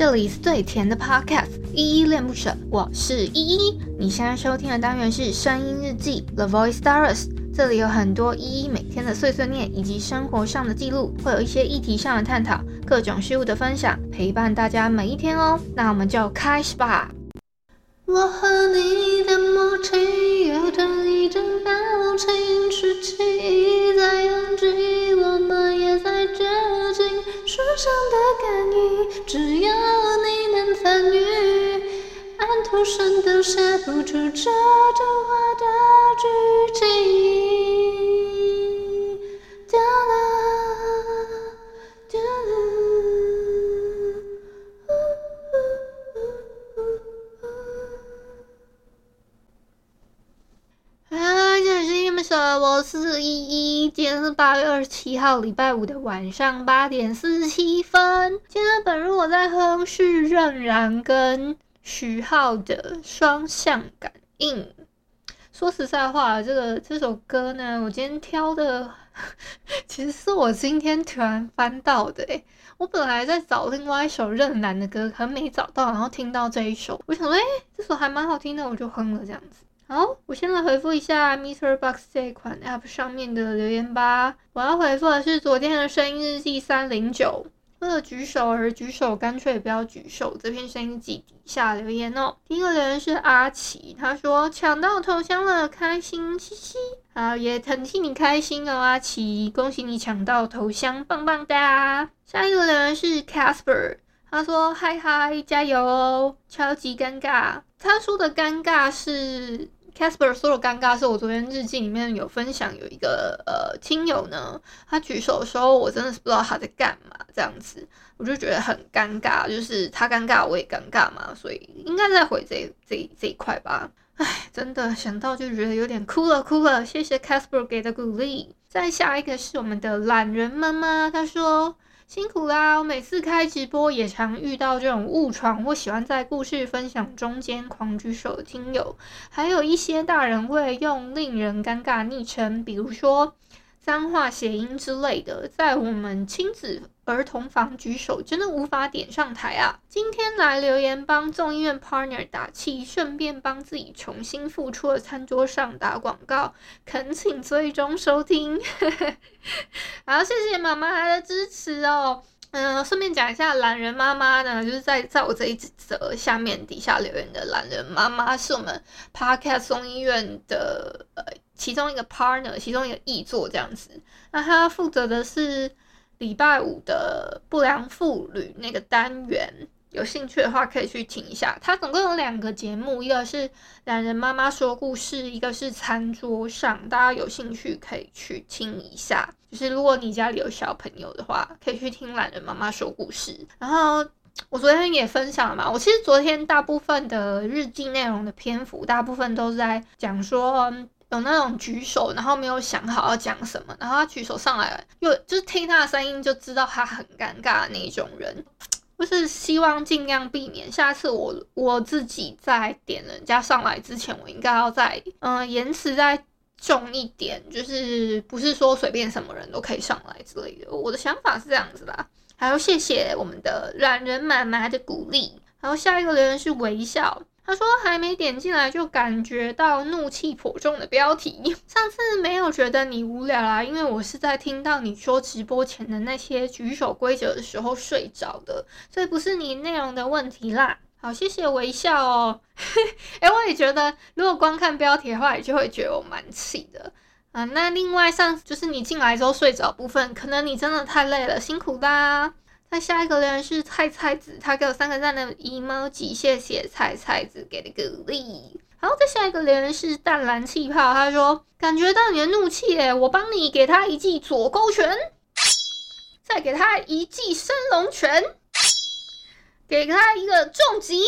这里是最甜的 Podcast，依依恋不舍，我是依依。你现在收听的单元是声音日记 The Voice Diaries，这里有很多依依每天的碎碎念以及生活上的记录，会有一些议题上的探讨，各种事物的分享，陪伴大家每一天哦。那我们就开始吧。我和你的默契有着一种表情，十七在拥挤，我们也在接近，书上的感应，只有，按图生动写不出这童话的剧情。我是依依，今天是八月二十七号，礼拜五的晚上八点四十七分。今天本日我在哼是任然跟徐浩的双向感应。说实在话，这个这首歌呢，我今天挑的，其实是我今天突然翻到的。诶，我本来在找另外一首任然的歌，可能没找到，然后听到这一首，我想说，诶，这首还蛮好听的，我就哼了这样子。好，我先来回复一下 Mister Box 这一款 App 上面的留言吧。我要回复的是昨天的声音日记三零九，为了举手而举手，干脆不要举手。这篇声音记底下留言哦。第一个留言是阿奇，他说抢到头香了，开心嘻嘻。好，也很替你开心哦，阿奇，恭喜你抢到头香，棒棒哒。下一个留言是 Casper，他说嗨嗨，加油哦，超级尴尬。他说的尴尬是。Casper 说的尴尬是我昨天日记里面有分享，有一个呃亲友呢，他举手的时候，我真的是不知道他在干嘛，这样子我就觉得很尴尬，就是他尴尬我也尴尬嘛，所以应该在回这这这一块吧。唉，真的想到就觉得有点哭了哭了，谢谢 Casper 给的鼓励。再下一个是我们的懒人妈妈，她说。辛苦啦！我每次开直播也常遇到这种误闯或喜欢在故事分享中间狂举手的听友，还有一些大人会用令人尴尬昵称，比如说。脏话、谐音之类的，在我们亲子儿童房举手，真的无法点上台啊！今天来留言帮众议院 partner 打气，顺便帮自己重新复出的餐桌上打广告，恳请最终收听。好，谢谢妈妈的支持哦。嗯、顺便讲一下，懒人妈妈呢，就是在在我这一则下面底下留言的懒人妈妈，是我们 Podcast 众议院的呃其中一个 partner，其中一个译作这样子。那他负责的是礼拜五的不良妇女那个单元。有兴趣的话，可以去听一下。它总共有两个节目，一个是懒人妈妈说故事，一个是餐桌上。大家有兴趣可以去听一下。就是如果你家里有小朋友的话，可以去听懒人妈妈说故事。然后我昨天也分享了嘛，我其实昨天大部分的日记内容的篇幅，大部分都是在讲说有那种举手，然后没有想好要讲什么，然后他举手上来，又就是听他的声音就知道他很尴尬的那种人。就是希望尽量避免，下次我我自己在点人家上来之前，我应该要再嗯言辞再重一点，就是不是说随便什么人都可以上来之类的。我的想法是这样子啦。还有谢谢我们的懒人妈妈的鼓励。然后下一个留言是微笑。他说还没点进来就感觉到怒气颇重的标题。上次没有觉得你无聊啦，因为我是在听到你说直播前的那些举手规则的时候睡着的，所以不是你内容的问题啦。好，谢谢微笑哦。哎、欸，我也觉得，如果光看标题的话，你就会觉得我蛮气的啊。那另外上就是你进来之后睡着部分，可能你真的太累了，辛苦啦。那下一个留言是菜菜子，他给我三个赞的 emoji，谢谢菜菜子给的鼓励。然后，再下一个留言是淡蓝气泡，他说感觉到你的怒气诶，我帮你给他一记左勾拳，再给他一记升龙拳，给他一个重击。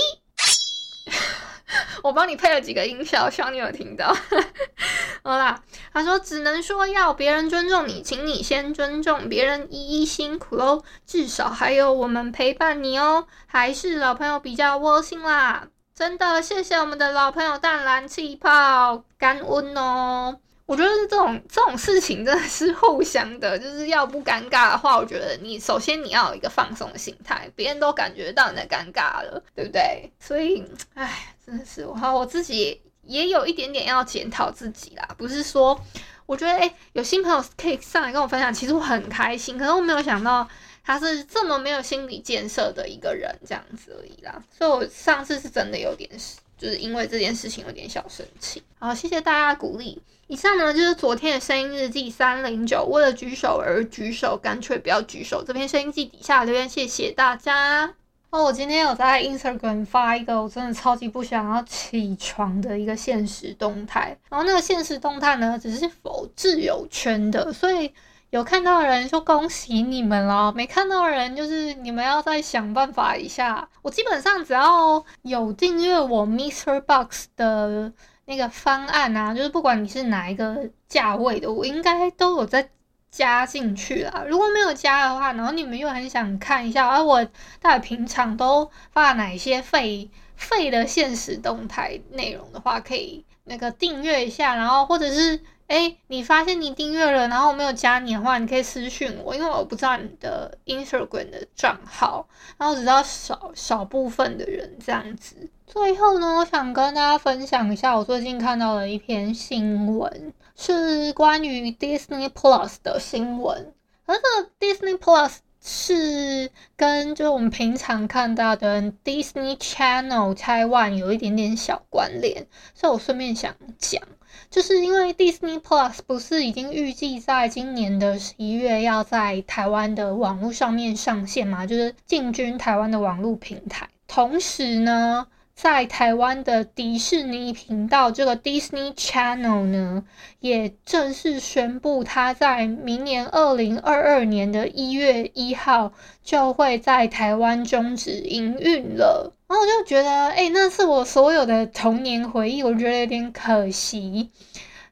我帮你配了几个音效，希望你有听到。好啦，他说只能说要别人尊重你，请你先尊重别人。一一辛苦喽，至少还有我们陪伴你哦，还是老朋友比较窝心啦。真的，谢谢我们的老朋友淡蓝气泡，干温哦。我觉得这种这种事情真的是互相的，就是要不尴尬的话，我觉得你首先你要有一个放松的心态，别人都感觉到你的尴尬了，对不对？所以，唉，真是我好我自己也有一点点要检讨自己啦，不是说我觉得哎，有新朋友可以上来跟我分享，其实我很开心，可是我没有想到他是这么没有心理建设的一个人，这样子而已啦。所以我上次是真的有点就是因为这件事情有点小生气。好，谢谢大家的鼓励。以上呢就是昨天的声音日记三零九，为了举手而举手，干脆不要举手。这篇声音记底下留言，谢谢大家。哦，我今天有在 Instagram 发一个我真的超级不想要起床的一个现实动态，然后那个现实动态呢，只是否挚友圈的，所以。有看到的人就恭喜你们了，没看到的人就是你们要再想办法一下。我基本上只要有订阅我 MixerBox 的那个方案啊，就是不管你是哪一个价位的，我应该都有在加进去了。如果没有加的话，然后你们又很想看一下，啊、我大概平常都发哪些废废的现实动态内容的话，可以那个订阅一下，然后或者是。哎，你发现你订阅了，然后我没有加你的话，你可以私信我，因为我不知道你的 Instagram 的账号，然后只知道少少部分的人这样子。最后呢，我想跟大家分享一下我最近看到的一篇新闻，是关于 Disney Plus 的新闻。而这个 Disney Plus 是跟就是我们平常看到的 Disney Channel Taiwan 有一点点小关联，所以我顺便想讲。就是因为 Disney Plus 不是已经预计在今年的十一月要在台湾的网络上面上线嘛？就是进军台湾的网络平台。同时呢，在台湾的迪士尼频道这个 Disney Channel 呢，也正式宣布，它在明年二零二二年的一月一号就会在台湾终止营运了。然后我就觉得，哎、那是我所有的童年回忆，我觉得有点可惜。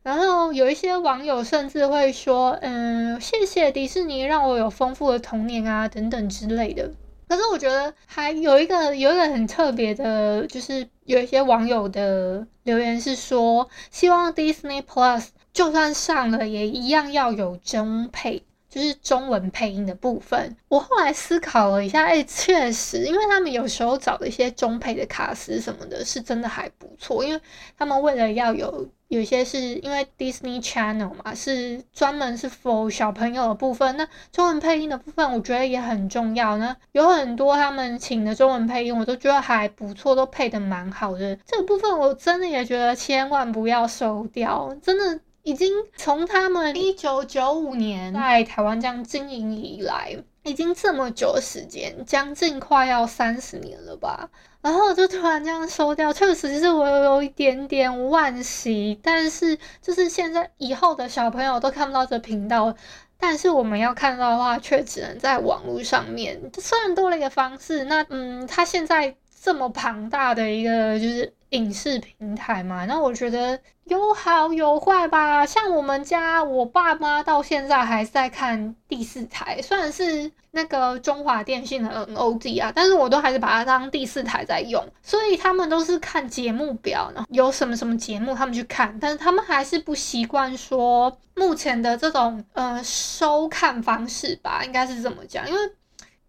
然后有一些网友甚至会说，嗯，谢谢迪士尼让我有丰富的童年啊，等等之类的。可是我觉得还有一个有一个很特别的，就是有一些网友的留言是说，希望 Disney Plus 就算上了，也一样要有中配。就是中文配音的部分，我后来思考了一下，哎、确实，因为他们有时候找的一些中配的卡司什么的，是真的还不错。因为他们为了要有有些是因为 Disney Channel 嘛，是专门是 for 小朋友的部分，那中文配音的部分，我觉得也很重要呢。有很多他们请的中文配音，我都觉得还不错，都配的蛮好的。这个部分我真的也觉得千万不要收掉，真的。已经从他们一九九五年在台湾这样经营以来，已经这么久的时间，将近快要三十年了吧。然后就突然这样收掉，确实是我有一点点惋惜。但是就是现在以后的小朋友都看不到这频道，但是我们要看到的话，却只能在网络上面。虽然多了一个方式，那嗯，他现在这么庞大的一个就是。影视平台嘛，那我觉得有好有坏吧。像我们家，我爸妈到现在还在看第四台，虽然是那个中华电信的 NOD 啊，但是我都还是把它当第四台在用。所以他们都是看节目表，然后有什么什么节目他们去看，但是他们还是不习惯说目前的这种呃收看方式吧，应该是这么讲，因为。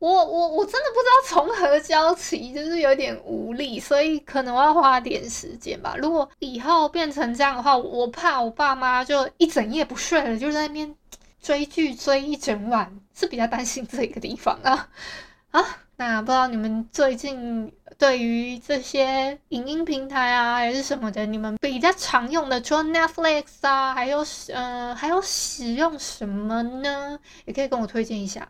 我我我真的不知道从何教起，就是有点无力，所以可能我要花点时间吧。如果以后变成这样的话，我怕我爸妈就一整夜不睡了，就在那边追剧追一整晚，是比较担心这个地方啊啊。那不知道你们最近对于这些影音平台啊，还是什么的，你们比较常用的，除了 Netflix 啊，还有呃还有使用什么呢？也可以跟我推荐一下。